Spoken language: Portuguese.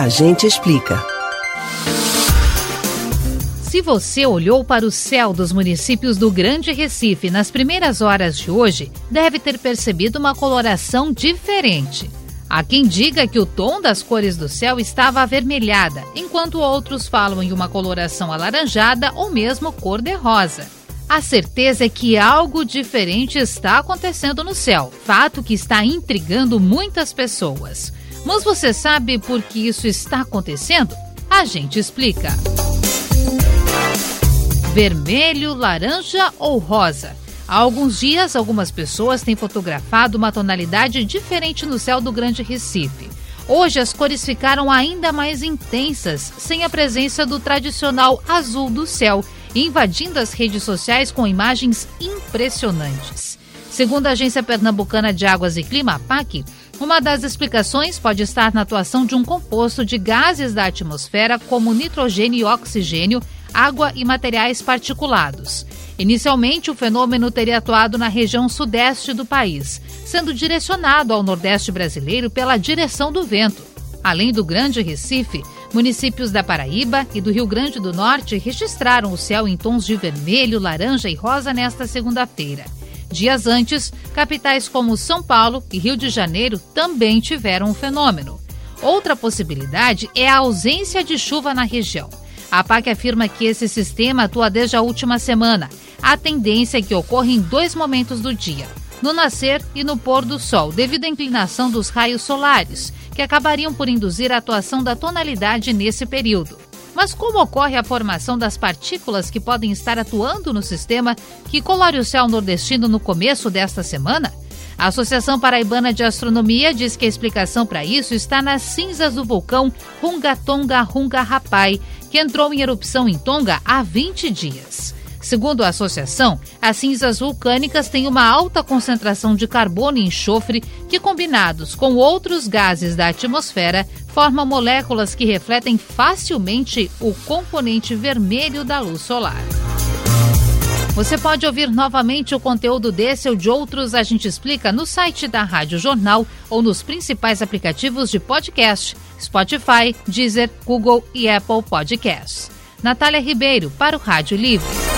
A gente explica. Se você olhou para o céu dos municípios do Grande Recife nas primeiras horas de hoje, deve ter percebido uma coloração diferente. Há quem diga que o tom das cores do céu estava avermelhada, enquanto outros falam em uma coloração alaranjada ou mesmo cor-de-rosa. A certeza é que algo diferente está acontecendo no céu, fato que está intrigando muitas pessoas. Mas você sabe por que isso está acontecendo? A gente explica. Vermelho, laranja ou rosa? Há alguns dias, algumas pessoas têm fotografado uma tonalidade diferente no céu do Grande Recife. Hoje, as cores ficaram ainda mais intensas, sem a presença do tradicional azul do céu, invadindo as redes sociais com imagens impressionantes. Segundo a Agência Pernambucana de Águas e Clima, APAC, uma das explicações pode estar na atuação de um composto de gases da atmosfera, como nitrogênio e oxigênio, água e materiais particulados. Inicialmente, o fenômeno teria atuado na região sudeste do país, sendo direcionado ao nordeste brasileiro pela direção do vento. Além do Grande Recife, municípios da Paraíba e do Rio Grande do Norte registraram o céu em tons de vermelho, laranja e rosa nesta segunda-feira. Dias antes, capitais como São Paulo e Rio de Janeiro também tiveram o fenômeno. Outra possibilidade é a ausência de chuva na região. A PAC afirma que esse sistema atua desde a última semana a tendência é que ocorra em dois momentos do dia, no nascer e no pôr do sol, devido à inclinação dos raios solares, que acabariam por induzir a atuação da tonalidade nesse período. Mas como ocorre a formação das partículas que podem estar atuando no sistema que colore o céu nordestino no começo desta semana? A Associação Paraibana de Astronomia diz que a explicação para isso está nas cinzas do vulcão Hungatonga Hunga Rapai, que entrou em erupção em Tonga há 20 dias. Segundo a associação, as cinzas vulcânicas têm uma alta concentração de carbono e enxofre que, combinados com outros gases da atmosfera, formam moléculas que refletem facilmente o componente vermelho da luz solar. Você pode ouvir novamente o conteúdo desse ou de outros A Gente Explica no site da Rádio Jornal ou nos principais aplicativos de podcast, Spotify, Deezer, Google e Apple Podcasts. Natália Ribeiro, para o Rádio Livre.